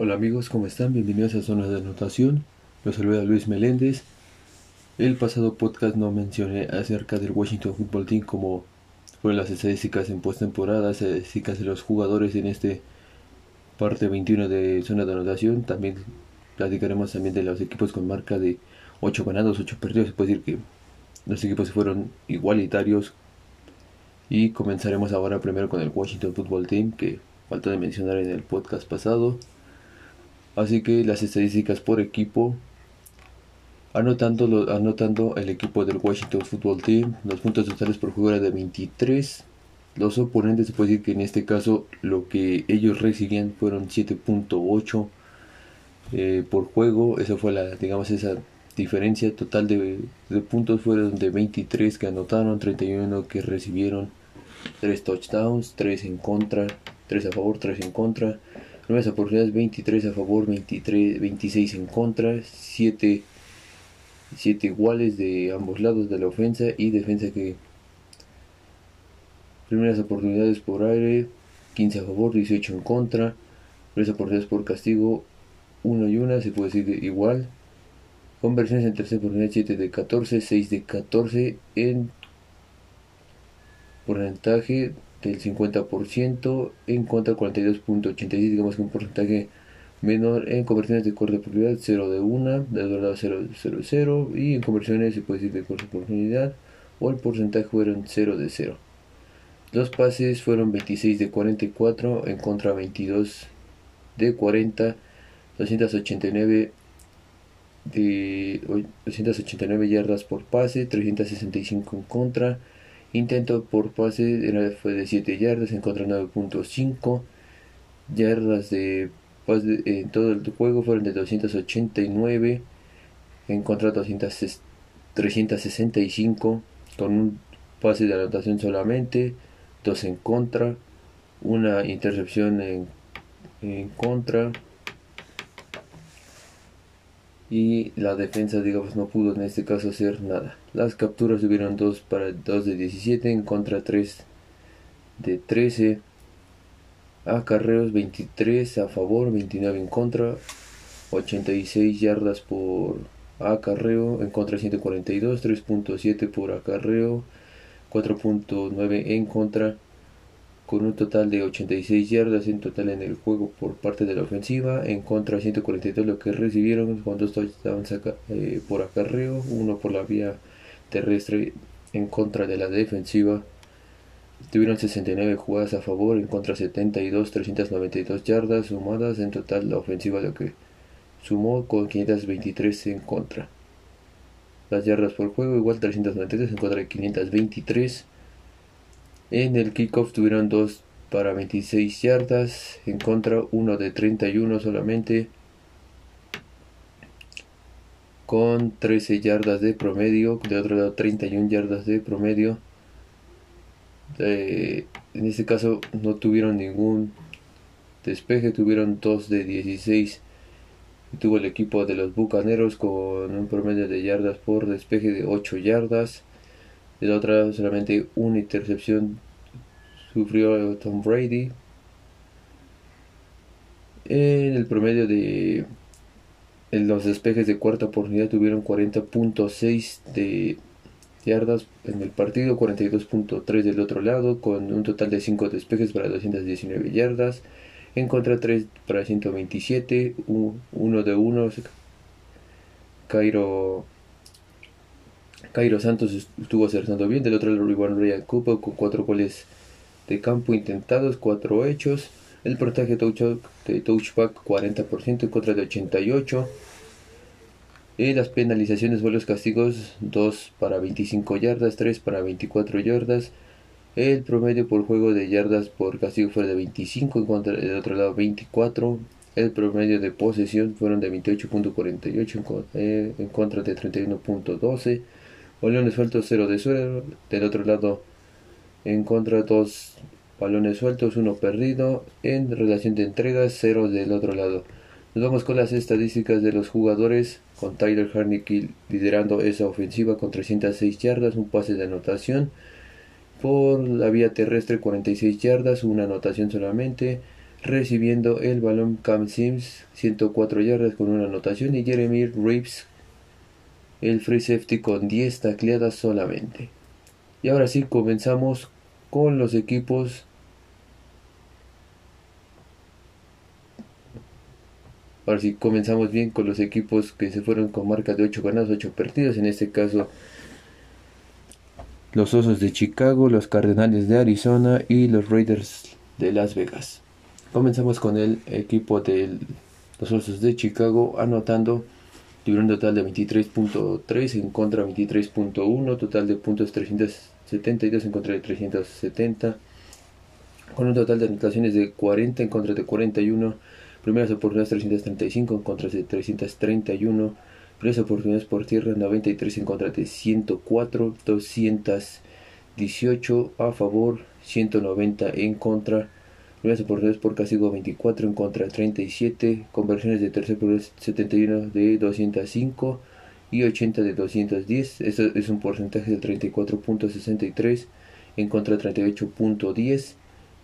Hola amigos, ¿cómo están? Bienvenidos a Zona de Anotación. Los saluda Luis Meléndez. El pasado podcast no mencioné acerca del Washington Football Team como fueron las estadísticas en postemporada, estadísticas de los jugadores en este parte 21 de Zona de Anotación. También platicaremos también de los equipos con marca de 8 ganados, 8 perdidos. Se puede decir que los equipos fueron igualitarios. Y comenzaremos ahora primero con el Washington Football Team que falta de mencionar en el podcast pasado. Así que las estadísticas por equipo. Anotando, el equipo del Washington Football Team, los puntos totales por era de 23. Los oponentes se puede decir que en este caso lo que ellos recibían fueron 7.8 eh, por juego. Esa fue la, digamos, esa diferencia total de, de, puntos fueron de 23 que anotaron, 31 que recibieron, 3 touchdowns, 3 en contra, 3 a favor, 3 en contra. Primeras oportunidades 23 a favor, 23, 26 en contra, 7, 7 iguales de ambos lados de la ofensa y defensa que primeras oportunidades por aire 15 a favor, 18 en contra, primeras oportunidades por castigo 1 y 1, se puede decir igual. Conversiones en tercera oportunidad 7 de 14, 6 de 14 en porcentaje del 50%, en contra 42.86, digamos que un porcentaje menor en conversiones de corta oportunidad 0 de 1, de lado 0 de 0, 0 y en conversiones se puede decir de corta oportunidad o el porcentaje fueron 0 de 0. Los pases fueron 26 de 44 en contra 22 de 40, 289 de 289 yardas por pase, 365 en contra, Intento por pase fue de 7 yardas, en contra 9.5 yardas de pase en todo el juego fueron de 289 en contra 200, 365 con un pase de anotación solamente, 2 en contra, una intercepción en contra, y la defensa digamos no pudo en este caso hacer nada. Las capturas tuvieron 2 para 2 de 17 en contra 3 de 13. Acarreos 23 a favor, 29 en contra, 86 yardas por acarreo, en contra 142, 3.7 por acarreo, 4.9 en contra, con un total de 86 yardas en total en el juego por parte de la ofensiva, en contra 142 lo que recibieron con dos touchdowns eh, por acarreo, uno por la vía terrestre en contra de la defensiva. Tuvieron 69 jugadas a favor, en contra 72, 392 yardas sumadas, en total la ofensiva lo que sumó con 523 en contra. Las yardas por juego igual 393 en contra de 523. En el kickoff tuvieron 2 para 26 yardas, en contra uno de 31 solamente, con 13 yardas de promedio, de otro lado 31 yardas de promedio. en este caso no tuvieron ningún despeje, tuvieron 2 de 16. Tuvo el equipo de los Bucaneros con un promedio de yardas por despeje de 8 yardas. De la otra solamente una intercepción sufrió Tom Brady. En el promedio de los despejes de cuarta oportunidad tuvieron 40.6 de yardas en el partido, 42.3 del otro lado, con un total de 5 despejes para 219 yardas. En contra 3 para 127, 1 de 1. Cairo Cairo Santos estuvo acertando bien. Del otro lado, Iván Ryan Cooper con 4 goles de campo intentados, 4 hechos. El porcentaje de touchback 40% en contra de 88. Y las penalizaciones o los castigos 2 para 25 yardas, 3 para 24 yardas. El promedio por juego de yardas por castigo fue de 25, en contra del otro lado 24. El promedio de posesión fueron de 28.48 eh, en contra de 31.12. Balones sueltos 0 de 0. Del otro lado en contra 2 balones sueltos, 1 perdido. En relación de entregas 0 del otro lado. Nos vamos con las estadísticas de los jugadores, con Tyler Harnicky liderando esa ofensiva con 306 yardas, un pase de anotación. Por la vía terrestre 46 yardas, una anotación solamente. recibiendo el balón Cam Sims 104 yardas con una anotación y Jeremy Reeves el free safety con 10 tacleadas solamente. Y ahora sí comenzamos con los equipos Ahora sí, comenzamos bien con los equipos que se fueron con marca de 8 ganados, 8 perdidos. En este caso, los Osos de Chicago, los Cardenales de Arizona y los Raiders de Las Vegas. Comenzamos con el equipo de los Osos de Chicago anotando tuvieron un total de 23.3 en contra 23.1, total de puntos 372 en contra de 370, con un total de anotaciones de 40 en contra de 41, primeras oportunidades 335 en contra de 331, primeras oportunidades por tierra 93 en contra de 104, 218 a favor, 190 en contra, primeras oportunidades por castigo 24 en contra de 37, conversiones de tercer por 71 de 205 y 80 de 210. Eso es un porcentaje de 34.63 en contra de 38.10.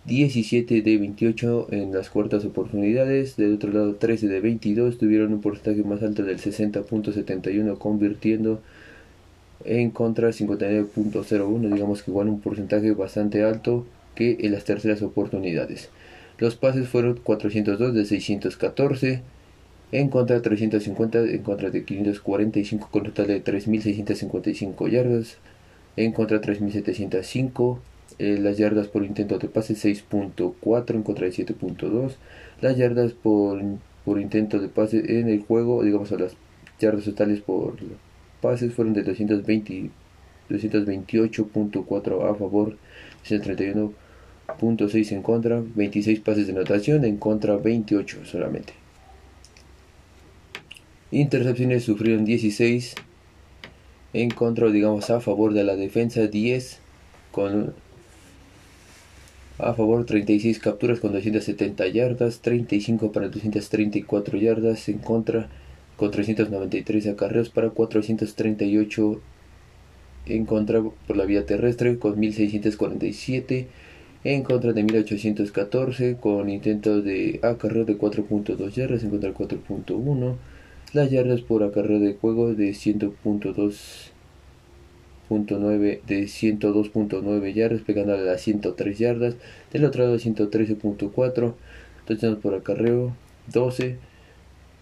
17 de 28 en las cuartas oportunidades, del otro lado 13 de 22 tuvieron un porcentaje más alto del 60.71 convirtiendo en contra 59.01, digamos que igual un porcentaje bastante alto que en las terceras oportunidades. Los pases fueron 402 de 614, en contra de 350, en contra de 545 con total de 3.655 yardas, en contra de 3.705, eh, las yardas por intento de pase 6.4 en contra de 7.2, las yardas por, por intento de pase en el juego, digamos las yardas totales por pases fueron de 220 228.4 a favor, 131 punto 6 en contra, 26 pases de anotación, en contra 28 solamente. Intercepciones sufrieron 16 en contra, digamos, a favor de la defensa, 10 con a favor 36 capturas con 270 yardas, 35 para 234 yardas, en contra con 393 acarreos para 438 en contra por la vía terrestre con 1647 en contra de 1814 con intento de acarreo de 4.2 yardas en contra de 4.1 las yardas por acarreo de juego de 100.2.9 de 102.9 yardas pegando a las 103 yardas. Del otro lado 113.4 touchdowns por acarreo 12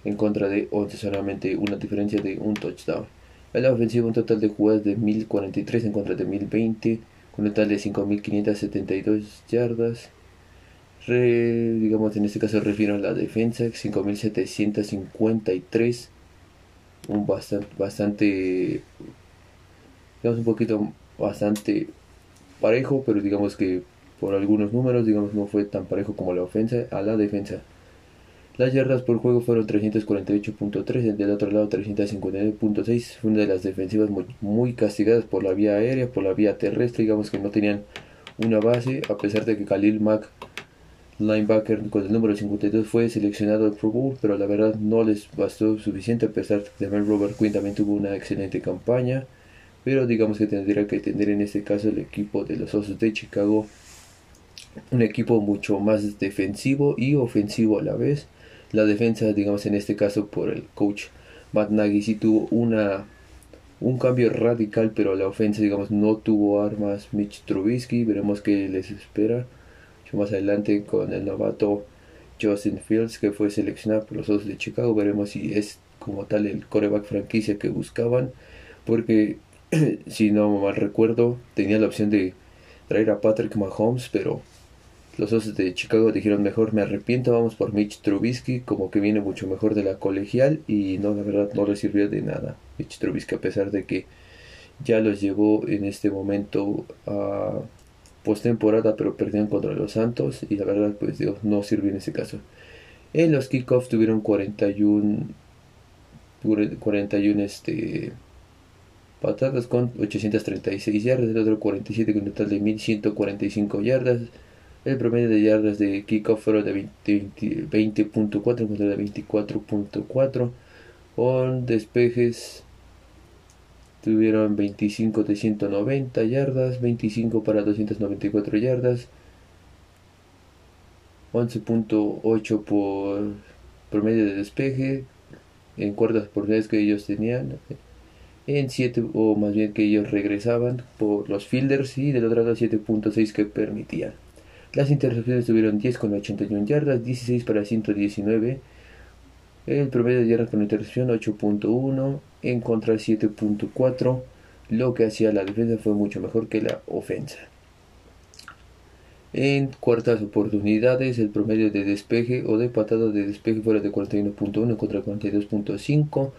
en contra de 11 solamente una diferencia de un touchdown. En la ofensiva un total de jugadas de 1043 en contra de 1020 con un total de 5.572 yardas. digamos, en este caso refiero a la defensa, 5.753. Un bastante, bastante, digamos, un poquito bastante parejo, pero digamos que por algunos números, digamos, no fue tan parejo como la ofensa a la defensa. Las yardas por juego fueron 348.3, del otro lado 359.6. Fue una de las defensivas muy, castigadas por la vía aérea, por la vía terrestre, digamos que no tenían una base, a pesar de que Khalil Mack, linebacker con el número 52, fue seleccionado al Pro Bowl, pero la verdad no les bastó suficiente, a pesar de que Robert Quinn también tuvo una excelente campaña. Pero digamos que tendría que tener en este caso el equipo de los Osos de Chicago un equipo mucho más defensivo y ofensivo a la vez la defensa, digamos en este caso por el coach Matt Nagy, sí tuvo una, un cambio radical, pero la ofensa, digamos, no tuvo armas. Mitch Trubisky, veremos qué les espera. más adelante con el novato Justin Fields, que fue seleccionado por los Osos de Chicago, veremos si es como tal el coreback franquicia que buscaban, porque si no mal recuerdo, tenía la opción de traer a Patrick Mahomes, pero los Osos de Chicago dijeron mejor me arrepiento, vamos por Mitch Trubisky, como que viene mucho mejor de la colegial y no, la verdad no le sirvió de nada Mitch Trubisky a pesar de que ya los llevó en este momento a postemporada pero perdieron contra los Santos y la verdad pues Dios, no sirvió en ese caso. En los kickoffs tuvieron 41 41 este patadas con 836 yardas, el otro 47 con un total de 1145 yardas. El promedio de yardas de kickoff fueron de 20.4 20, contra de 24.4. Con despejes tuvieron 25 de 190 yardas, 25 para 294 yardas. 11.8 por promedio de despeje en cuartas oportunidades que ellos tenían en 7 o más bien que ellos regresaban por los fielders y del otro lado 7.6 que permitían las intercepciones tuvieron 10 con 81 yardas 16 para 119 el promedio de yardas por intercepción 8.1 en contra 7.4 lo que hacía la defensa fue mucho mejor que la ofensa. En cuartas oportunidades, el promedio de despeje o de patada de despeje fuera de 41.1 contra 42.5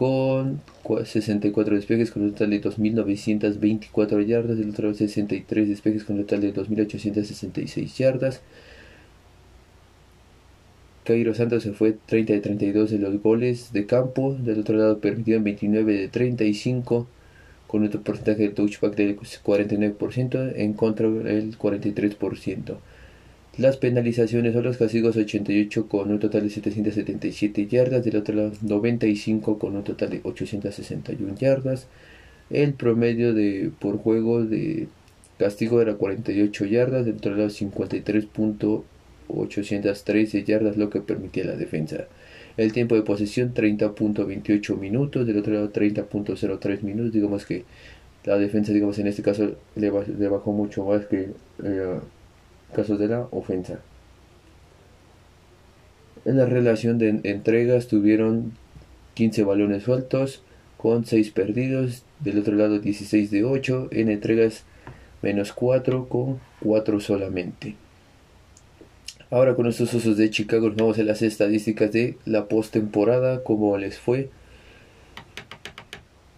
con 64 despejes con un total de 2.924 yardas, el otro 63 despejes con un total de 2.866 yardas. Cairo Santos se fue 30 de 32 en los goles de campo, del otro lado permitieron 29 de 35 con un porcentaje de touchback del 49%, en contra del 43%. Las penalizaciones o los castigos 88 con un total de 777 yardas, del otro lado 95 con un total de 861 yardas. El promedio de por juego de castigo era 48 yardas, del otro lado 53.813 yardas, lo que permitía la defensa. El tiempo de posesión 30.28 minutos, del otro lado 30.03 minutos. Digamos que la defensa, digamos en este caso, le, bajó mucho más que eh, casos de la ofensa. En la relación de entregas tuvieron 15 balones sueltos con 6 perdidos, del otro lado 16 de 8, en entregas menos 4 con 4 solamente. Ahora con estos usos de Chicago nos vamos a las estadísticas de la postemporada, cómo les fue.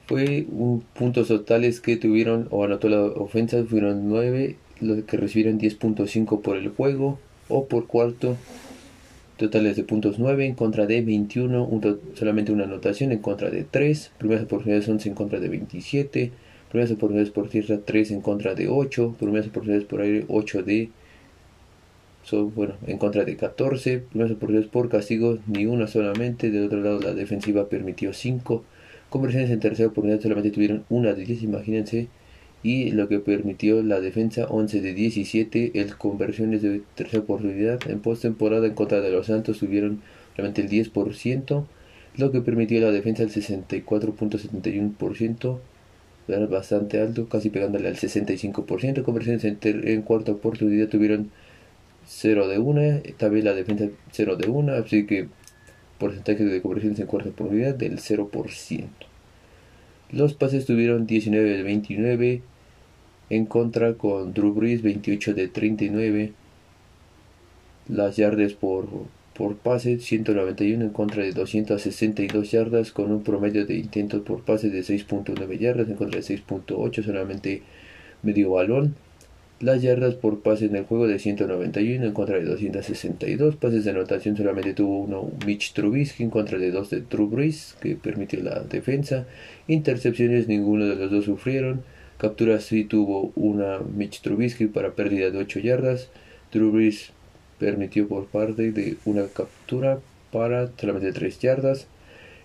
Fue un, puntos totales que tuvieron o anotó la ofensa, fueron 9, los que recibieron 10.5 por el juego o por cuarto. Totales de puntos 9 en contra de 21, solamente una anotación en contra de 3, primeras oportunidades 11 en contra de 27, primeras oportunidades por tierra 3 en contra de 8, primeras oportunidades por aire 8 de son, bueno, en contra de 14 primeras oportunidades por castigo, ni una solamente. Del otro lado, la defensiva permitió 5. Conversiones en tercera oportunidad solamente tuvieron una de 10, imagínense. Y lo que permitió la defensa 11 de 17. El conversiones de tercera oportunidad en postemporada en contra de los Santos tuvieron solamente el 10%. Lo que permitió la defensa el 64.71%. Era bastante alto, casi pegándole al 65%. Conversiones en, en cuarta oportunidad tuvieron 0 de 1, también la defensa 0 de 1, así que porcentaje de conversiones en cuarta oportunidad del 0%. Los pases tuvieron 19 de 29 en contra con Drew Brees 28 de 39. Las yardas por, por pase 191 en contra de 262 yardas con un promedio de intentos por pase de 6.9 yardas en contra de 6.8 solamente medio balón las yardas por pase en el juego de 191 en contra de 262. Pases de anotación solamente tuvo uno Mitch Trubisky en contra de dos de Drew Brees, que permitió la defensa. Intercepciones ninguno de los dos sufrieron. Capturas sí tuvo una Mitch Trubisky para pérdida de 8 yardas. Drew Brees permitió por parte de una captura para solamente 3 yardas.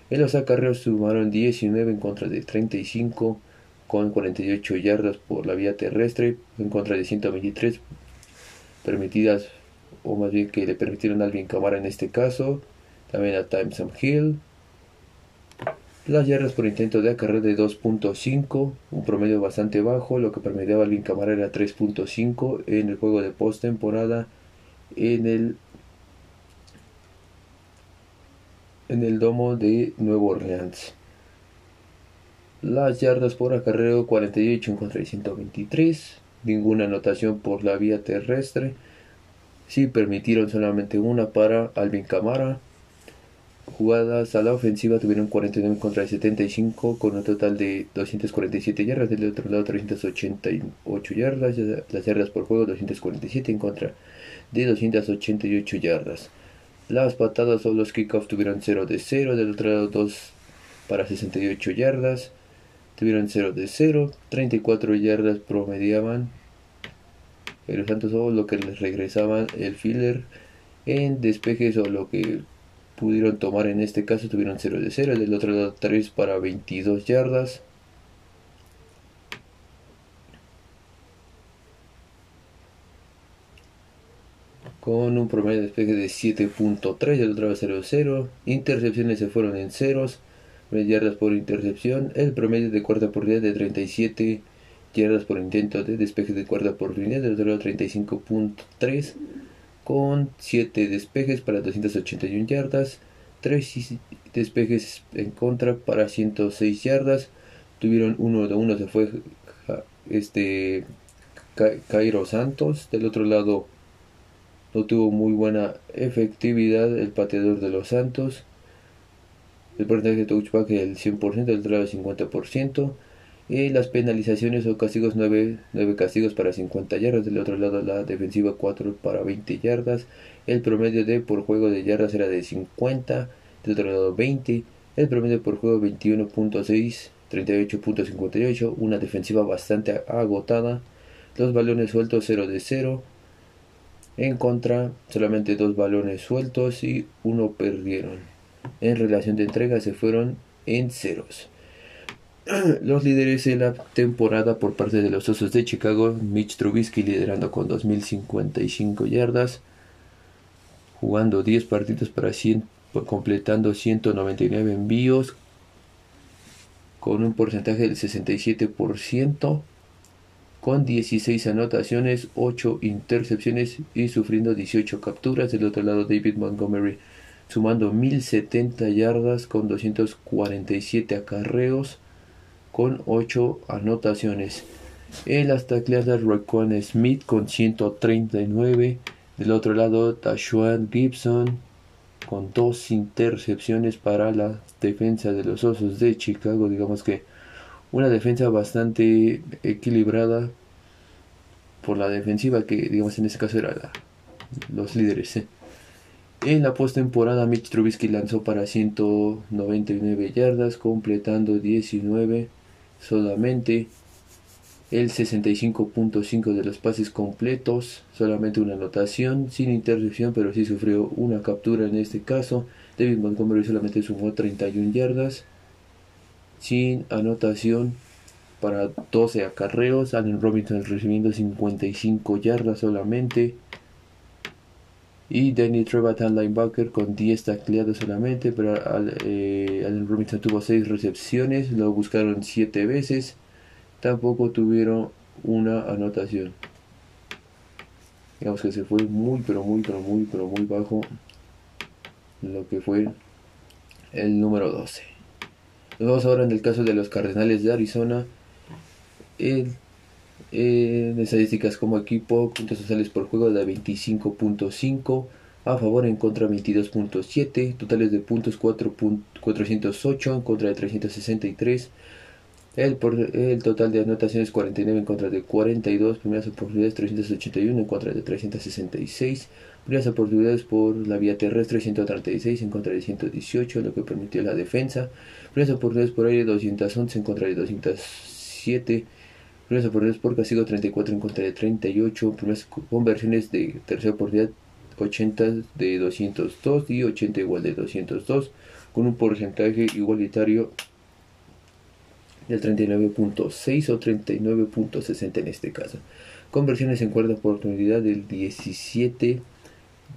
En los acarreos sumaron 19 en contra de 35 con 48 yardas por la vía terrestre en contra de 123 permitidas o más bien que le permitieron a Alvin Camara en este caso también a Timeson Hill las yardas por intento de acarreo de 2.5 un promedio bastante bajo lo que permitía a Alvin Camara era 3.5 en el juego de postemporada en el en el domo de Nuevo Orleans las yardas por acarreo 48 en contra de 123. Ninguna anotación por la vía terrestre. Sí permitieron solamente una para Alvin Camara. Jugadas a la ofensiva tuvieron 49 contra de 75 con un total de 247 yardas. Del otro lado 388 yardas. Las yardas por juego 247 en contra de 288 yardas. Las patadas o los kickoffs tuvieron 0 de 0. Del otro lado 2 para 68 yardas tuvieron 0 de 0, 34 yardas promediaban, pero tanto solo lo que les regresaban el filler en despejes o lo que pudieron tomar en este caso tuvieron 0 de 0, del otro lado 3 para 22 yardas. con un promedio de despeje de 7.3, el otro 0.0. Intercepciones se fueron en ceros, yardas por intercepción. El promedio de cuarta oportunidad de 37 yardas por intento de despeje de cuarta oportunidad, el otro 35.3, con 7 despejes para 281 yardas, 3 despejes en contra para 106 yardas. Tuvieron uno de uno, se fue este Cairo Santos. Del otro lado no tuvo muy buena efectividad el pateador de los Santos. El porcentaje de touchback del 100%, del otro lado 50%. Y las penalizaciones o castigos 9, 9 castigos para 50 yardas. Del otro lado la defensiva 4 para 20 yardas. El promedio de por juego de yardas era de 50. Del otro lado 20. El promedio por juego 21.6. 38.58. Una defensiva bastante agotada. Dos balones sueltos 0 de 0. En contra, solamente dos balones sueltos y uno perdieron. En relación de entrega se fueron en ceros. Los líderes de la temporada por parte de los Osos de Chicago, Mitch Trubisky liderando con 2.055 yardas, jugando 10 partidos para 100, completando 199 envíos, con un porcentaje del 67%, con 16 anotaciones, 8 intercepciones y sufriendo 18 capturas. Del otro lado, David Montgomery sumando 1070 yardas con 247 acarreos con 8 anotaciones. En las tacleadas, Raquan Smith con 139. Del otro lado, Tashuan Gibson con dos intercepciones para la defensa de los Osos de Chicago. Digamos que una defensa bastante equilibrada por la defensiva que digamos en este caso era los líderes. ¿eh? En la postemporada Mitch Trubisky lanzó para 199 yardas, completando 19 solamente el 65.5 de los pases completos, solamente una anotación, sin intercepción, pero sí sufrió una captura en este caso. David Montgomery solamente sumó 31 yardas, sin anotación para 12 acarreos. Allen Robinson recibiendo 55 yardas solamente. Y Danny Trevathan linebacker con 10 tacleados solamente, pero eh, Allen Robinson tuvo 6 recepciones, lo buscaron 7 veces tampoco tuvieron una anotación. Digamos que se fue muy, pero muy, pero muy, pero muy bajo lo que fue el número 12. Nos vamos ahora en el caso de los Cardenales de Arizona. En, estadísticas como equipo, puntos totales por juego de 25.5, a favor en contra 22.7, totales de puntos 4 408 en contra de 363 el, el total de anotaciones 49 en contra de 42, primeras oportunidades 381 en contra de 366, primeras oportunidades por la vía terrestre 136 en contra de 118, lo que permitió la defensa, primeras oportunidades por aire 211 en contra de 207, primeras oportunidades por castigo 34 en contra de 38, primeras conversiones de tercera oportunidad 80 de 202 y 80 igual de 202, con un porcentaje igualitario del 39.6 o 39.60 en este caso. Conversiones en cuarta oportunidad del 17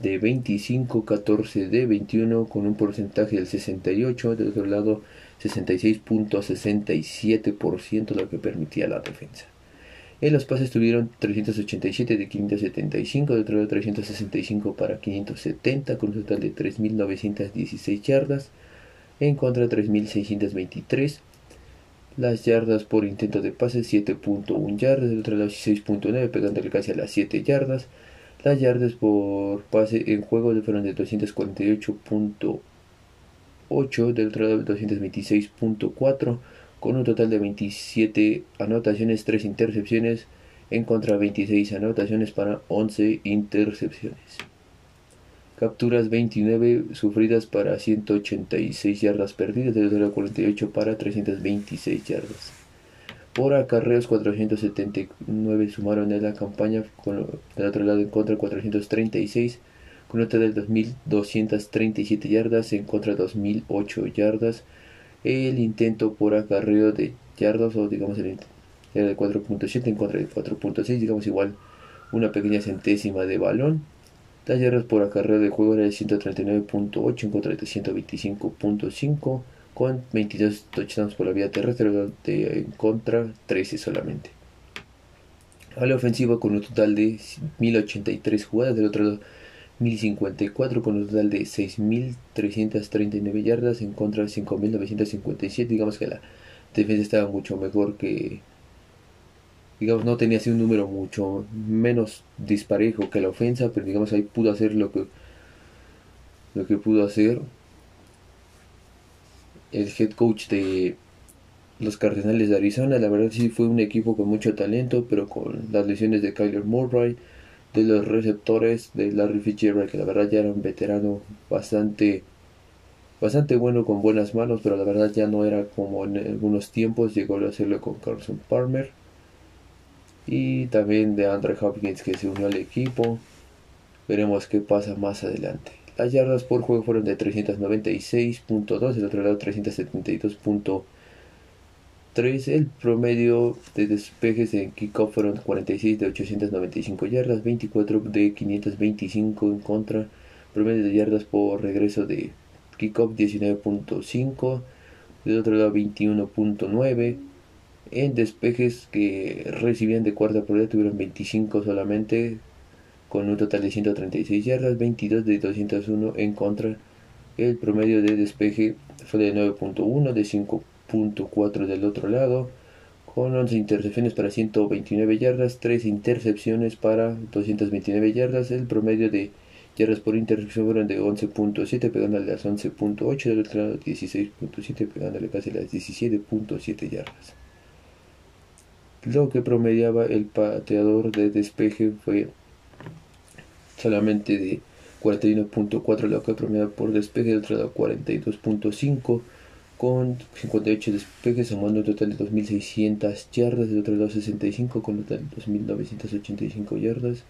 de 25, 14 de 21 con un porcentaje del 68, del otro lado 66.67% lo que permitía la defensa. En los pases tuvieron 387 de 575, del otro lado 365 para 570 con un total de 3.916 yardas, en contra 3.623 las yardas por intento de pase 7.1 yardas, del otro lado 6.9, pegándole casi a las 7 yardas. Las yardas por pase en juego fueron de 248.8, del otro lado 226.4, con un total de 27 anotaciones, 3 intercepciones, en contra 26 anotaciones para 11 intercepciones. Capturas 29 sufridas para 186 yardas perdidas, de 48 para 326 yardas. Por acarreos 479 sumaron en la campaña, con, del otro lado en contra 436, con nota de 2.237 yardas, en contra 2.008 yardas. El intento por acarreo de yardas, o digamos el era de 4.7 en contra de 4.6, digamos igual una pequeña centésima de balón Las yardas por acarreo de juego era de 139.8 en contra de 125.5 con 22 touchdowns por la vía terrestre en contra 13 solamente. A la ofensiva con un total de 1083 jugadas, del otro lado 1054 con un total de 6339 yardas en contra de 5957. Digamos que la defensa estaba mucho mejor que digamos, no tenía así un número mucho menos disparejo que la ofensa, pero digamos ahí pudo hacer lo que lo que pudo hacer el head coach de los Cardenales de Arizona. La verdad sí fue un equipo con mucho talento, pero con las lesiones de Kyler Murray, de los receptores de Larry Fitzgerald, que la verdad ya era un veterano bastante bastante bueno con buenas manos, pero la verdad ya no era como en algunos tiempos, llegó a hacerlo con Carson Palmer y también de Andre Hopkins que se unió al equipo. Veremos qué pasa más adelante. Las yardas por juego fueron de 396.2, el otro lado 372.3. El promedio de despejes en kickoff fueron 46 de 895 yardas, 24 de 525 en contra. Promedio de yardas por regreso de kickoff 19.5, del otro lado 21.9 en despejes que recibían de cuarta por tuvieron 25 solamente, con un total de 136 yardas, 22 de 201 en contra. El promedio de despeje fue de 9.1, de 5.4 del otro lado, con 11 intercepciones para 129 yardas, 3 intercepciones para 229 yardas. El promedio de yardas por intercepción fueron de 11.7, pegándole las 11.8, del otro lado 16.7, pegándole casi las 17.7 yardas. Lo que promediaba el pateador de despeje fue solamente de 41.4, lo que promediaba por despeje, del otro lado 42.5, con 58 despejes, sumando un total de 2.600 yardas, del otro lado 65, con un total de 2.985 yardas,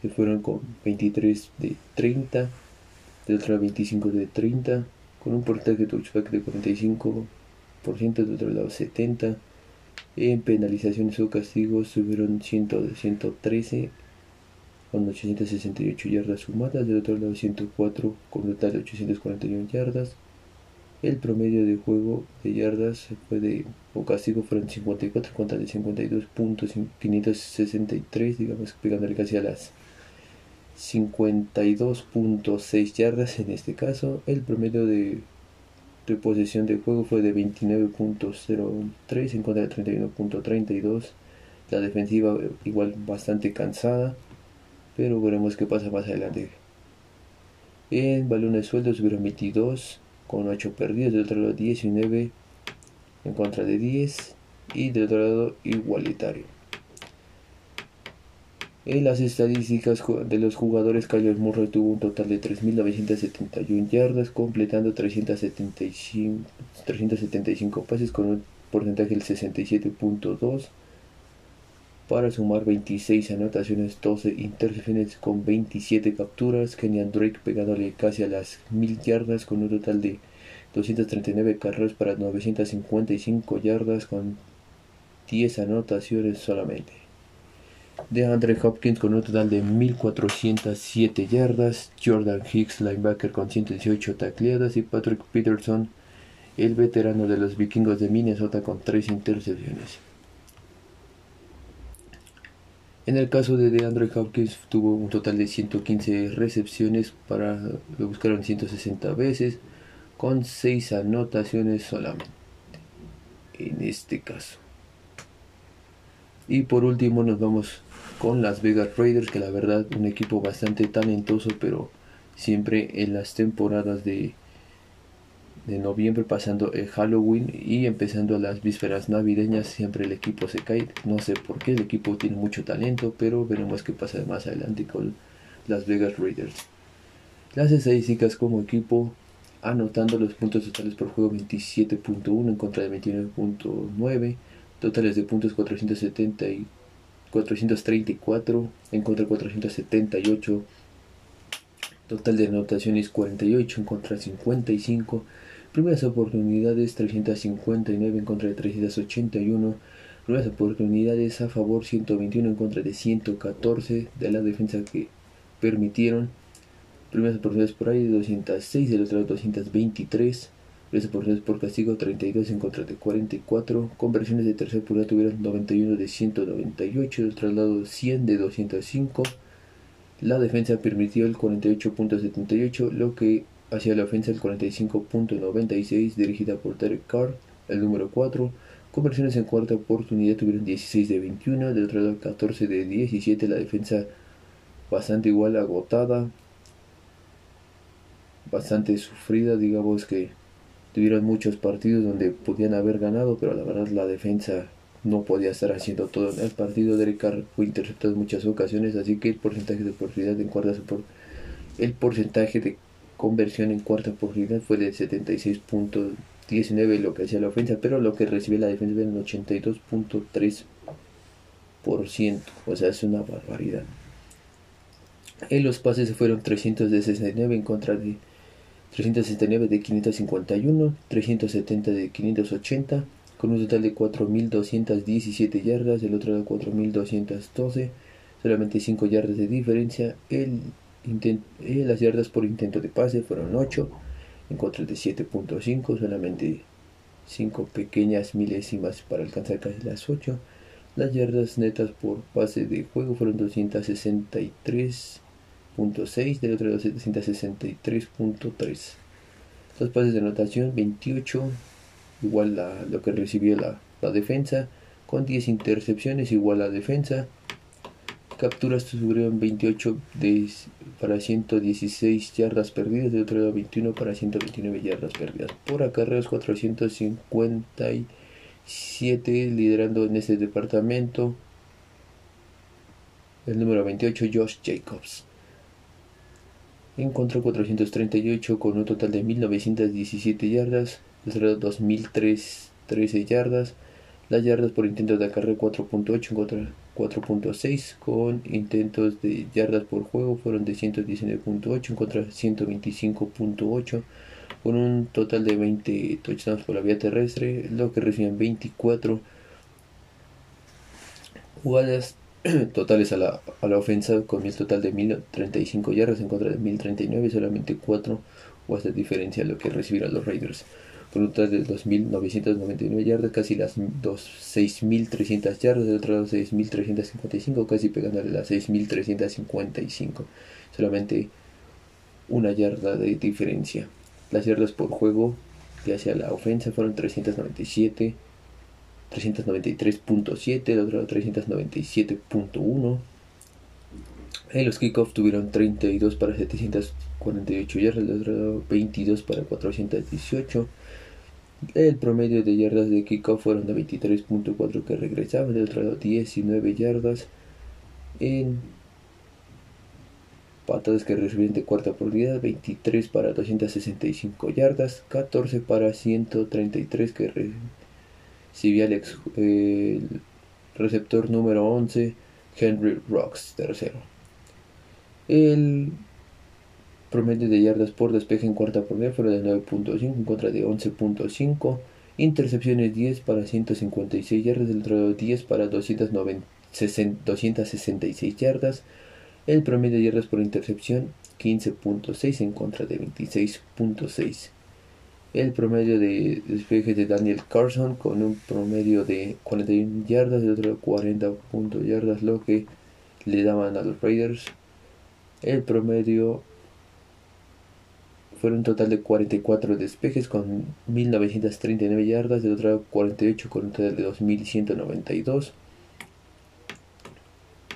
que fueron con 23 de 30, del otro lado 25 de 30, con un porcentaje de touchback de 45 de otro lado 70. En penalizaciones o castigos subieron 100, 113 con 868 yardas sumadas, del otro lado 104 con un total de 841 yardas. El promedio de juego de yardas fue de o castigo fueron 54 contra de 52 puntos 563, digamos pegándole casi a las 52.6 yardas en este caso. El promedio de de posesión de juego fue de 29.03 en contra de 31.32. La defensiva eh, igual bastante cansada, pero veremos qué pasa más adelante. En balones sueldos hubieron 22 con 8 perdidos, del otro lado 19 en contra de 10 y del otro lado igualitario. En las estadísticas de los jugadores, Kyler Murray tuvo un total de 3.971 yardas, completando 375, 375 pases con un porcentaje del 67.2 para sumar 26 anotaciones, 12 intercepciones con 27 capturas. Kenyan Drake pegándole casi a las 1000 yardas con un total de 239 carreras para 955 yardas con 10 anotaciones solamente de Andre Hopkins con un total de 1407 yardas, Jordan Hicks, linebacker con 118 tacleadas y Patrick Peterson, el veterano de los vikingos de Minnesota con 3 intercepciones. En el caso de DeAndre Hopkins tuvo un total de 115 recepciones para lo buscaron 160 veces con 6 anotaciones solamente. En este caso. Y por último nos vamos con las Vegas Raiders, que la verdad un equipo bastante talentoso, pero siempre en las temporadas de, de noviembre, pasando el Halloween y empezando las vísperas navideñas, siempre el equipo se cae. No sé por qué, el equipo tiene mucho talento, pero veremos qué pasa más adelante con las Vegas Raiders. Las estadísticas como equipo, anotando los puntos totales por juego 27.1 en contra de 29.9 Totales de puntos 470 y 434 en contra de 478. Total de anotaciones 48 en contra de 55. Primeras oportunidades 359 en contra de 381. Primeras oportunidades a favor 121 en contra de 114 de la defensa que permitieron. Primeras oportunidades por ahí 206, del otro lado 223. Primeras oportunidades por castigo 32 en contra de 44. Conversiones de tercer oportunidad tuvieron 91 de 198, del otro lado 100 de 205. La defensa permitió el 48.78, lo que hacía la ofensa el 45.96, dirigida por Derek Carr, el número 4 Conversiones en cuarta oportunidad tuvieron 16 de 21, del otro lado 14 de 17, la defensa bastante igual agotada, bastante sufrida, digamos que tuvieron muchos partidos donde podían haber ganado, pero la verdad la defensa no podía estar haciendo todo en el partido. Derek Carr fue interceptado en muchas ocasiones, así que el porcentaje de oportunidad en cuarta el porcentaje de conversión en cuarta oportunidad fue de 76 puntos 19 lo que hacía la ofensa, pero lo que recibe la defensa era un 82.3%, o sea, es una barbaridad. En los pases se fueron 369 en contra de 369 de 551, 370 de 580, con un total de 4.217 yardas, el otro lado 4.212, solamente 5 yardas de diferencia. El eh, las yardas por intento de pase fueron 8 en contra de 7.5, solamente 5 pequeñas milésimas para alcanzar casi las 8. Las yardas netas por pase de juego fueron 263.6, del otro lado 763.3. Los pases de anotación 28, igual a lo que recibió la, la defensa, con 10 intercepciones, igual a la defensa. Capturas subieron 28 de, para 116 yardas perdidas, de otro lado 21 para 129 yardas perdidas. Por acarreos 457 liderando en este departamento. El número 28 Josh Jacobs. Encontró 438 con un total de 1917 yardas, de otro lado 2013 yardas. Las yardas por intento de acarreo 4.8 en contra 4.6 con intentos de yardas por juego fueron de 119.8 en contra 125.8 con un total de 20 touchdowns por la vía terrestre, lo que reciben 24 jugadas totales a la, a la ofensa con el total de 1035 yardas en contra de 1039, solamente 4 jugadas de diferencia lo que recibieron los Raiders con un de 2.999 yardas, casi las 6.300 yardas, del otro lado 6.355, casi pegándole las 6.355, solamente una yarda de diferencia. Las yardas por juego que hacia la ofensa fueron 397, 393.7, del otro lado 397.1. En los kickoffs tuvieron 32 para 748 yardas, del otro lado 22 para 418. El promedio de yardas de kickoff fueron de 23.4 que regresaban, del otro lado 19 yardas. En patadas que recibieron de cuarta oportunidad, 23 para 265 yardas, 14 para 133 que recibía el, el receptor número 11, Henry Rocks, tercero. El Promedio de yardas por despeje en cuarta oportunidad fueron de 9.5 en contra de 11.5. Intercepciones 10 para 156 yardas, del otro lado 10 para 266 yardas. El promedio de yardas por intercepción 15.6 en contra de 26.6. El promedio de despeje de Daniel Carson con un promedio de 41 yardas, del otro lado 40 yardas, lo que le daban a los Raiders. El promedio fueron un total de 44 despejes con 1939 yardas, del otro lado 48 con un total de 2192.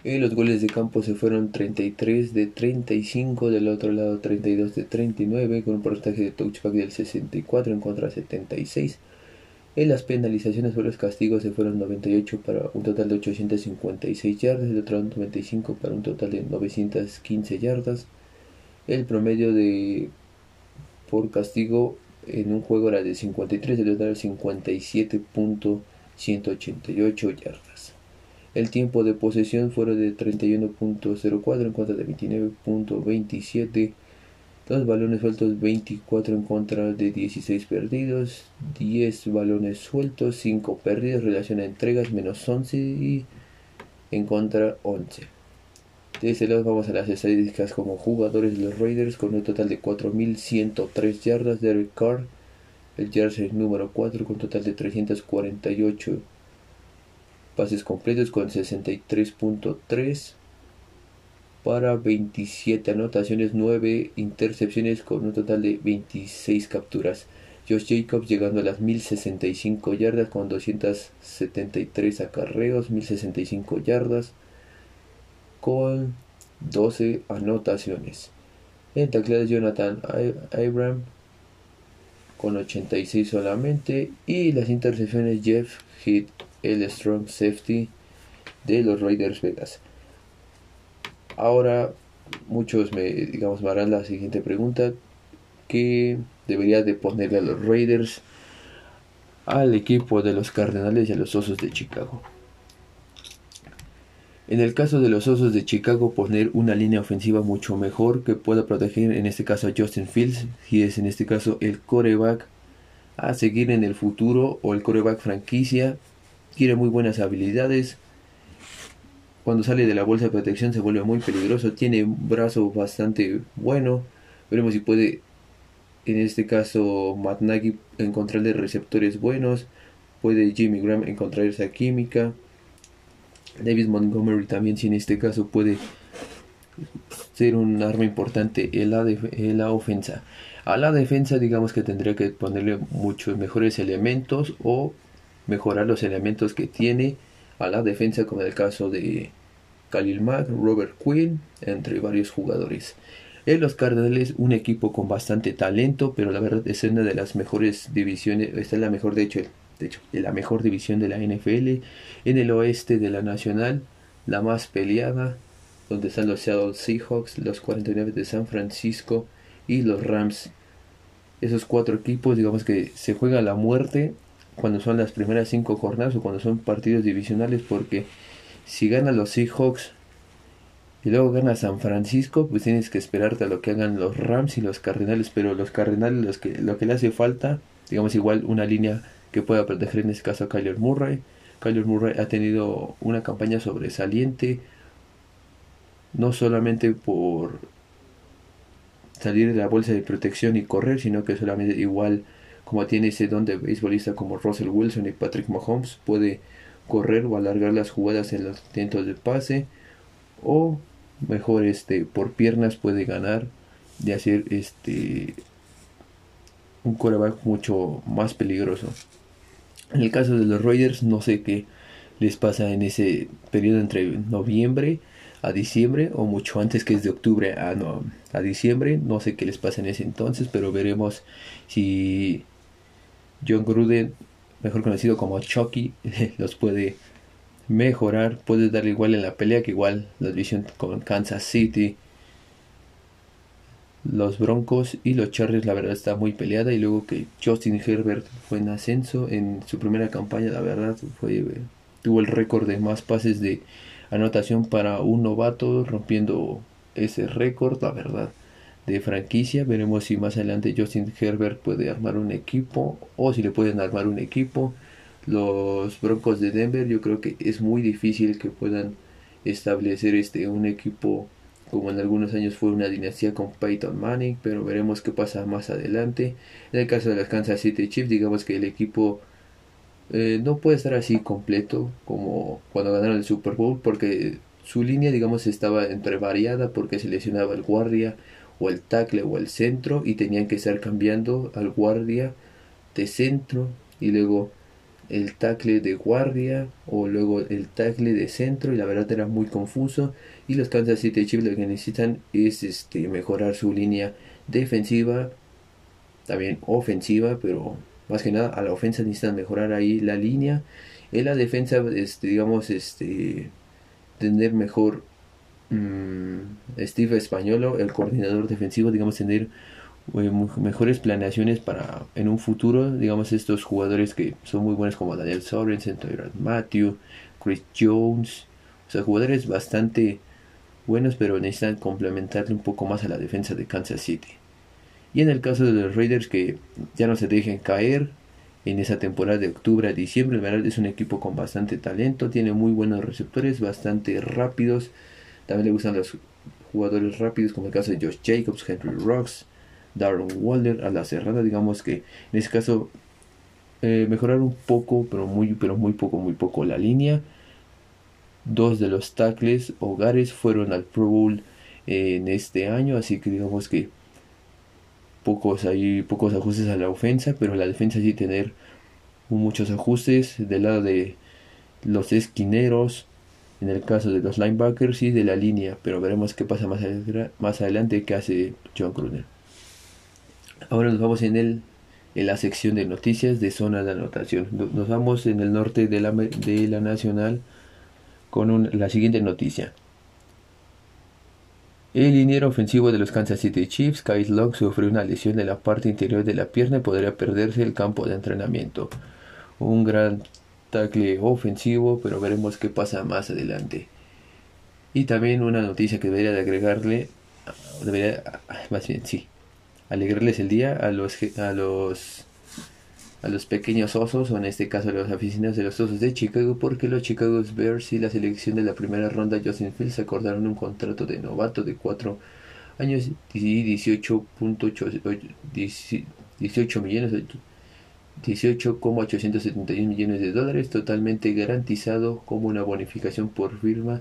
Y los goles de campo se fueron 33 de 35, del otro lado 32 de 39, con un porcentaje de touchback del 64 en contra de 76. En las penalizaciones por los castigos se fueron 98 para un total de 856 yardas, del otro lado 95 para un total de 915 yardas. El promedio de por castigo en un juego era de 53, el total 57.188 yardas. El tiempo de posesión fue de 31.04 en contra de 29.27 2 balones sueltos, 24 en contra de 16 perdidos, 10 balones sueltos, 5 perdidos, relación a entregas menos 11 y en contra 11. De este lado vamos a las estadísticas como jugadores de los Raiders con un total de 4.103 yardas. Derek Carr, el jersey número 4 con un total de 348 pases completos con 63.3 para 27 anotaciones, 9 intercepciones con un total de 26 capturas. Josh Jacobs llegando a las 1065 yardas con 273 acarreos, 1065 yardas con 12 anotaciones. En tacleadas Jonathan Abram con 86 solamente y las intercepciones Jeff Hit, el strong safety de los Raiders Vegas. Ahora muchos me digamos me harán la siguiente pregunta que debería de ponerle a los Raiders al equipo de los Cardenales y a los Osos de Chicago. En el caso de los Osos de Chicago, poner una línea ofensiva mucho mejor que pueda proteger en este caso a Justin Fields, si es en este caso el coreback a seguir en el futuro o el coreback franquicia. Tiene muy buenas habilidades. Cuando sale de la bolsa de protección se vuelve muy peligroso. Tiene un brazo bastante bueno. Veremos si puede, en este caso, Matt Nagy encontrarle receptores buenos. Puede Jimmy Graham encontrar esa química. David Montgomery también, si en este caso puede ser un arma importante en la, en la ofensa. A la defensa, digamos que tendría que ponerle muchos mejores elementos o mejorar los elementos que tiene a la defensa, como el caso de Khalil Mack, Robert Quinn, entre varios jugadores. En los Cardenales, un equipo con bastante talento, pero la verdad es una de las mejores divisiones, esta es la mejor, de hecho, de hecho, de la mejor división de la NFL, en el oeste de la Nacional, la más peleada, donde están los Seattle Seahawks, los 49 de San Francisco y los Rams. Esos cuatro equipos, digamos que se juega la muerte cuando son las primeras cinco jornadas o cuando son partidos divisionales, porque si ganan los Seahawks y luego gana San Francisco, pues tienes que esperarte a lo que hagan los Rams y los Cardenales, pero los Cardenales los que, lo que le hace falta, digamos igual una línea que pueda proteger en este caso a Kyler Murray. Kyler Murray ha tenido una campaña sobresaliente, no solamente por salir de la bolsa de protección y correr, sino que solamente igual como tiene ese don de beisbolista como Russell Wilson y Patrick Mahomes, puede correr o alargar las jugadas en los intentos de pase o mejor este por piernas puede ganar de hacer este un coreback mucho más peligroso. En el caso de los Raiders, no sé qué les pasa en ese periodo entre noviembre a diciembre o mucho antes que es de octubre a, diciembre. No sé qué les pasa en ese entonces, pero veremos si John Gruden, mejor conocido como Chucky, los puede mejorar. Puede darle igual en la pelea que igual la división con Kansas City los Broncos y los Chargers la verdad está muy peleada. Y luego que Justin Herbert fue en ascenso en su primera campaña la verdad fue tuvo el récord de más pases de anotación para un novato rompiendo ese récord la verdad de franquicia. Veremos si más adelante Justin Herbert puede armar un equipo o si le pueden armar un equipo. Los Broncos de Denver yo creo que es muy difícil que puedan establecer este un equipo como en algunos años fue una dinastía con Peyton Manning, pero veremos qué pasa más adelante. En el caso de las Kansas City Chiefs, digamos que el equipo eh, no puede estar así completo como cuando ganaron el Super Bowl, porque su línea, digamos, estaba entre variada porque se lesionaba el guardia o el tackle o el centro y tenían que estar cambiando al guardia de centro y luego el tackle de guardia o luego el tackle de centro y la verdad era muy confuso y los Kansas City Chiefs lo que necesitan es este, mejorar su línea defensiva, también ofensiva, pero más que nada a la ofensa necesitan mejorar ahí la línea. En la defensa, este, digamos, este, tener mejor mmm, Steve Españolo, el coordinador defensivo, digamos, tener mejores planeaciones para en un futuro, digamos, estos jugadores que son muy buenos como Daniel Sorensen, Tyrant Matthew, Chris Jones, o sea, jugadores bastante buenos, pero necesitan complementarle un poco más a la defensa de Kansas City. Y en el caso de los Raiders que ya no se dejen caer en esa temporada de octubre a diciembre, el verdad es un equipo con bastante talento, tiene muy buenos receptores, bastante rápidos. También le gustan los jugadores rápidos como el caso de Josh Jacobs, Henry Rocks, Darren Waller a la cerrada, digamos que en ese caso eh, mejorar un poco, pero muy, pero muy poco, muy poco la línea. Dos de los tackles hogares fueron al Pro Bowl en este año, así que digamos que pocos hay pocos ajustes a la ofensa, pero la defensa sí tener muchos ajustes del lado de los esquineros, en el caso de los linebackers y de la línea, pero veremos qué pasa más, más adelante que hace John Kruner. Ahora nos vamos en el en la sección de noticias de zona de anotación. Nos vamos en el norte de la, de la Nacional con la siguiente noticia. El liniero ofensivo de los Kansas City Chiefs, Kyle Long, sufrió una lesión en la parte interior de la pierna y podría perderse el campo de entrenamiento. Un gran tackle ofensivo, pero veremos qué pasa más adelante. Y también una noticia que debería de agregarle, debería, más bien sí, alegrarles el día a los a los a los pequeños osos o en este caso a los aficionados de los osos de Chicago porque los Chicago Bears y la selección de la primera ronda Justin Fields acordaron un contrato de novato de 4 años y 18.8 18 millones 18,871 millones de dólares totalmente garantizado como una bonificación por firma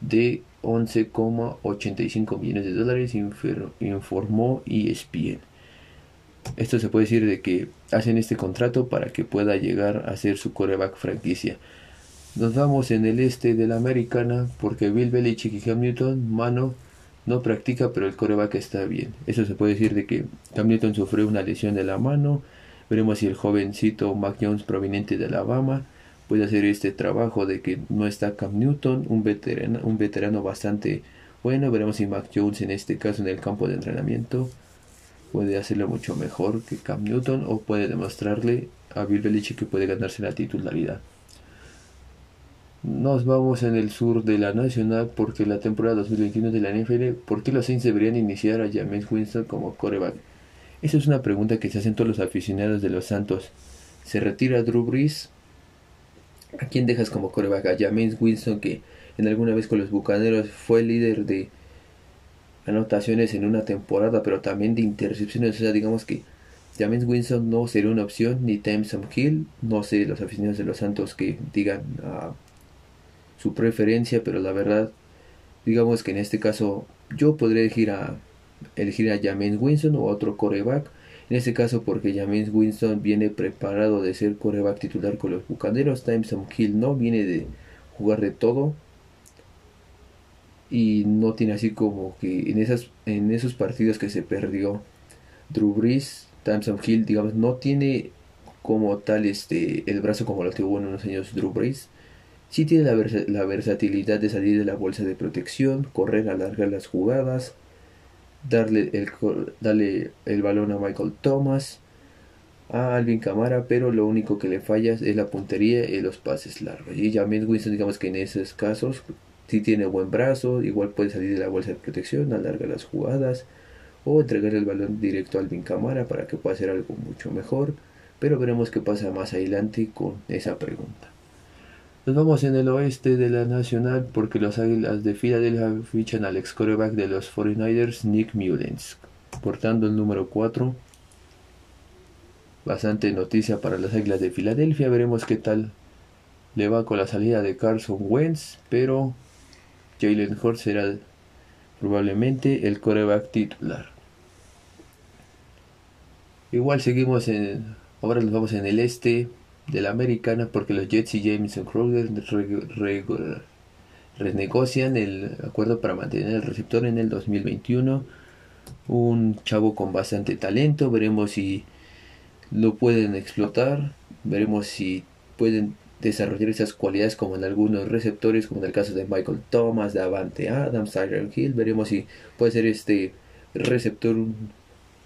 de 11,85 millones de dólares, informó ESPN. Esto se puede decir de que hacen este contrato para que pueda llegar a ser su coreback franquicia. Nos vamos en el este de la americana porque Bill Belichick y Cam Newton, mano, no practica pero el coreback está bien. Eso se puede decir de que Cam Newton sufrió una lesión de la mano. Veremos si el jovencito Mac Jones proveniente de Alabama puede hacer este trabajo de que no está Cam Newton, un veterano, un veterano bastante bueno. Veremos si Mac Jones en este caso en el campo de entrenamiento puede hacerlo mucho mejor que Cam Newton o puede demostrarle a Bill Belichick que puede ganarse la titularidad. Nos vamos en el sur de la Nacional porque la temporada 2021 de la NFL, ¿por qué los Saints deberían iniciar a James Winston como coreback? Esa es una pregunta que se hacen todos los aficionados de los Santos. ¿Se retira Drew Brees? ¿A quién dejas como coreback? A James Winston, que en alguna vez con los Bucaneros fue líder de anotaciones en una temporada, pero también de intercepciones. O sea, digamos que James Winston no sería una opción, ni Tamson Hill. No sé los aficionados de los Santos que digan ah, su preferencia, pero la verdad, digamos que en este caso yo podría elegir a, elegir a James Winston o otro coreback en este caso porque James Winston viene preparado de ser coreback titular con los Bucaneros. Timeson Hill no viene de jugar de todo. Y no tiene así como que en, esas, en esos partidos que se perdió Drew Brees, Timeson Hill, digamos, no tiene como tal este el brazo como lo tuvo en unos años Drew Brees. Sí tiene la, la versatilidad de salir de la bolsa de protección, correr, alargar las jugadas, darle el, darle el balón a Michael Thomas, a Alvin Camara, pero lo único que le falla es la puntería y los pases largos. Y James Winston, digamos que en esos casos, si tiene buen brazo, igual puede salir de la bolsa de protección, alargar las jugadas o entregar el balón directo a Alvin Camara para que pueda hacer algo mucho mejor. Pero veremos qué pasa más adelante con esa pregunta. Nos vamos en el oeste de la Nacional porque los Águilas de Filadelfia fichan al ex coreback de los 49ers, Nick Mullens, portando el número 4. Bastante noticia para las Águilas de Filadelfia. Veremos qué tal le va con la salida de Carson Wentz, pero Jalen Hurts será probablemente el coreback titular. Igual seguimos en. Ahora nos vamos en el este de la americana porque los Jets y Jameson Crowder renegocian el acuerdo para mantener el receptor en el 2021. Un chavo con bastante talento, veremos si lo pueden explotar, veremos si pueden desarrollar esas cualidades como en algunos receptores, como en el caso de Michael Thomas, de Avante Adams, Tyler Hill, veremos si puede ser este receptor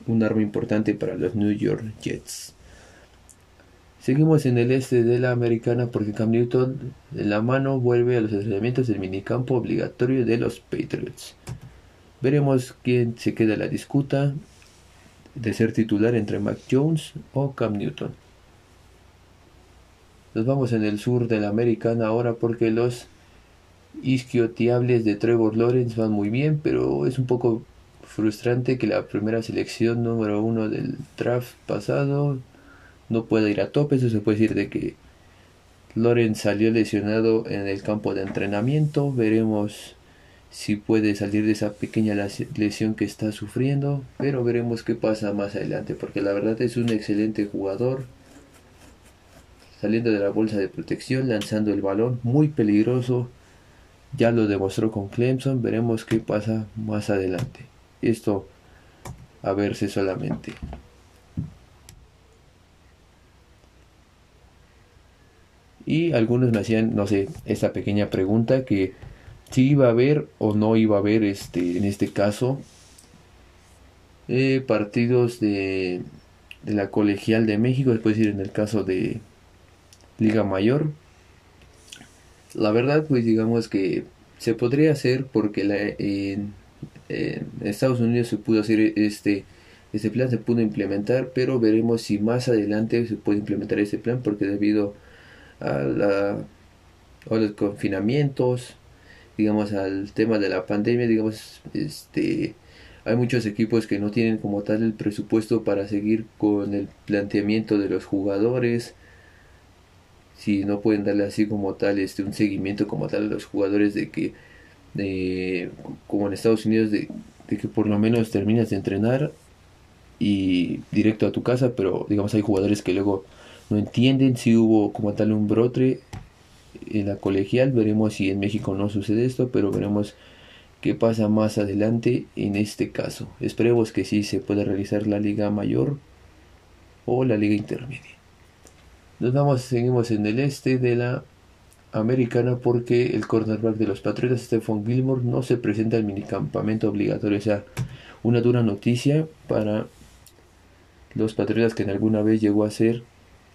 un arma importante para los New York Jets. Seguimos en el este de la americana porque Cam Newton en la mano vuelve a los entrenamientos del minicampo obligatorio de los Patriots. Veremos quién se queda en la disputa. de ser titular entre Mac Jones o Cam Newton. Nos vamos en el sur de la americana ahora porque los isquiotiables de Trevor Lawrence van muy bien, pero es un poco frustrante que la primera selección número uno del draft pasado no pueda ir a tope. Eso se puede decir de que Lawrence salió lesionado en el campo de entrenamiento. Veremos si puede salir de esa pequeña lesión que está sufriendo, pero veremos qué pasa más adelante, porque la verdad es un excelente jugador, saliendo de la bolsa de protección, lanzando el balón, muy peligroso, ya lo demostró con Clemson, veremos qué pasa más adelante. Esto a verse solamente. Y algunos me hacían, no sé, esta pequeña pregunta que si iba a haber o no iba a haber este en este caso eh, partidos de, de la colegial de México después decir en el caso de Liga Mayor. La verdad pues digamos que se podría hacer porque la, en, Estados Unidos se pudo hacer este este plan se pudo implementar pero veremos si más adelante se puede implementar ese plan porque debido a la a los confinamientos digamos, al tema de la pandemia, digamos, este, hay muchos equipos que no tienen como tal el presupuesto para seguir con el planteamiento de los jugadores, si no pueden darle así como tal este un seguimiento como tal a los jugadores de que de, como en Estados Unidos de, de que por lo menos terminas de entrenar y directo a tu casa pero digamos hay jugadores que luego no entienden si hubo como tal un brote en la colegial. Veremos si en México no sucede esto, pero veremos qué pasa más adelante en este caso. Esperemos que sí se pueda realizar la liga mayor o la liga intermedia. Nos vamos, seguimos en el este de la americana porque el cornerback de los Patriotas, Stephon Gilmore, no se presenta al minicampamento obligatorio. O sea, una dura noticia para los Patriotas que en alguna vez llegó a ser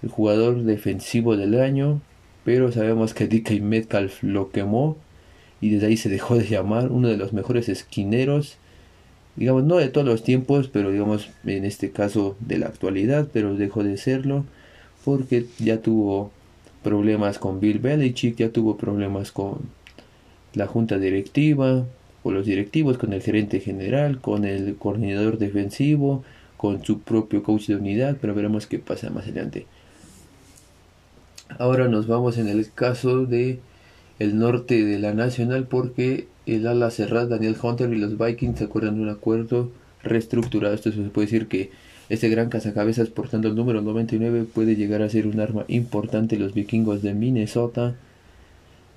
el jugador defensivo del año, pero sabemos que DK Metcalf lo quemó y desde ahí se dejó de llamar uno de los mejores esquineros, digamos, no de todos los tiempos, pero digamos en este caso de la actualidad, pero dejó de serlo porque ya tuvo problemas con Bill Belichick, ya tuvo problemas con la junta directiva, o los directivos, con el gerente general, con el coordinador defensivo, con su propio coach de unidad, pero veremos qué pasa más adelante. Ahora nos vamos en el caso de el norte de la Nacional porque el ala cerrada Daniel Hunter y los Vikings se acuerdan un acuerdo reestructurado. Esto se puede decir que este gran cazacabezas portando el número 99 puede llegar a ser un arma importante los vikingos de Minnesota.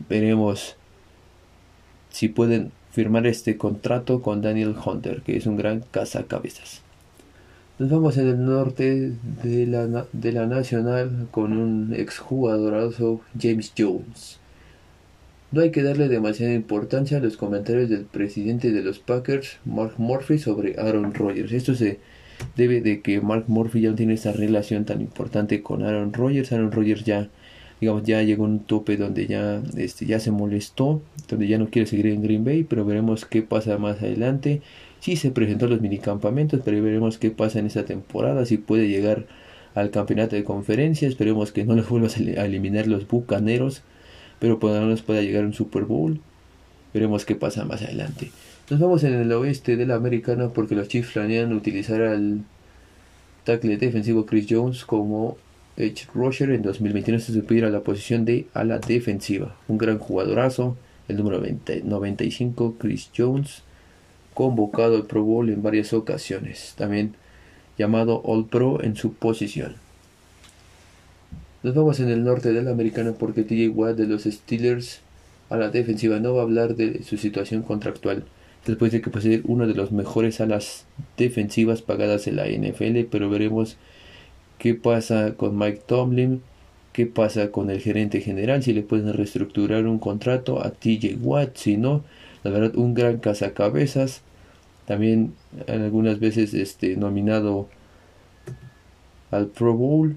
Veremos si pueden firmar este contrato con Daniel Hunter, que es un gran cazacabezas. Nos vamos en el norte de la, de la Nacional con un exjugadorazo James Jones. No hay que darle demasiada importancia a los comentarios del presidente de los Packers, Mark Murphy, sobre Aaron Rodgers. Esto se debe de que Mark Murphy ya no tiene esa relación tan importante con Aaron Rodgers. Aaron Rodgers ya, digamos, ya llegó a un tope donde ya, este, ya se molestó, donde ya no quiere seguir en Green Bay, pero veremos qué pasa más adelante. Sí se presentó a los minicampamentos, pero veremos qué pasa en esta temporada, si puede llegar al campeonato de conferencia, esperemos que no les vuelva a eliminar los bucaneros, pero por lo menos pueda llegar un Super Bowl. Veremos qué pasa más adelante. Nos vamos en el oeste de la americana porque los Chiefs planean utilizar al tackle defensivo Chris Jones como edge rusher en 2021 se supera a la posición de ala defensiva. Un gran jugadorazo, el número 95 Chris Jones convocado al Pro Bowl en varias ocasiones, también llamado All Pro en su posición. Nos vamos en el norte de la americana porque TJ Watt de los Steelers a la defensiva no va a hablar de su situación contractual después de que posee una de las mejores alas defensivas pagadas en la NFL, pero veremos qué pasa con Mike Tomlin, qué pasa con el gerente general, si le pueden reestructurar un contrato a TJ Watt, si no, la verdad un gran cazacabezas también algunas veces este, nominado al Pro Bowl.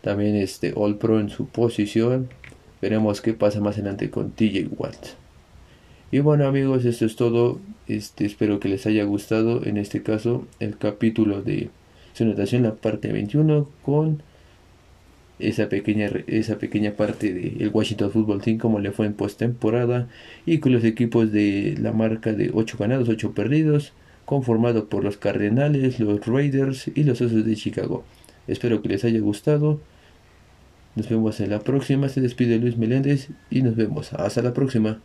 También este All Pro en su posición. Veremos qué pasa más adelante con TJ Watt. Y bueno amigos, esto es todo. Este, espero que les haya gustado en este caso el capítulo de su notación, la parte 21, con esa pequeña, esa pequeña parte del Washington Football Team, como le fue en postemporada, y con los equipos de la marca de 8 ganados, 8 perdidos, conformado por los Cardenales, los Raiders y los Osos de Chicago. Espero que les haya gustado. Nos vemos en la próxima. Se despide Luis Meléndez y nos vemos. Hasta la próxima.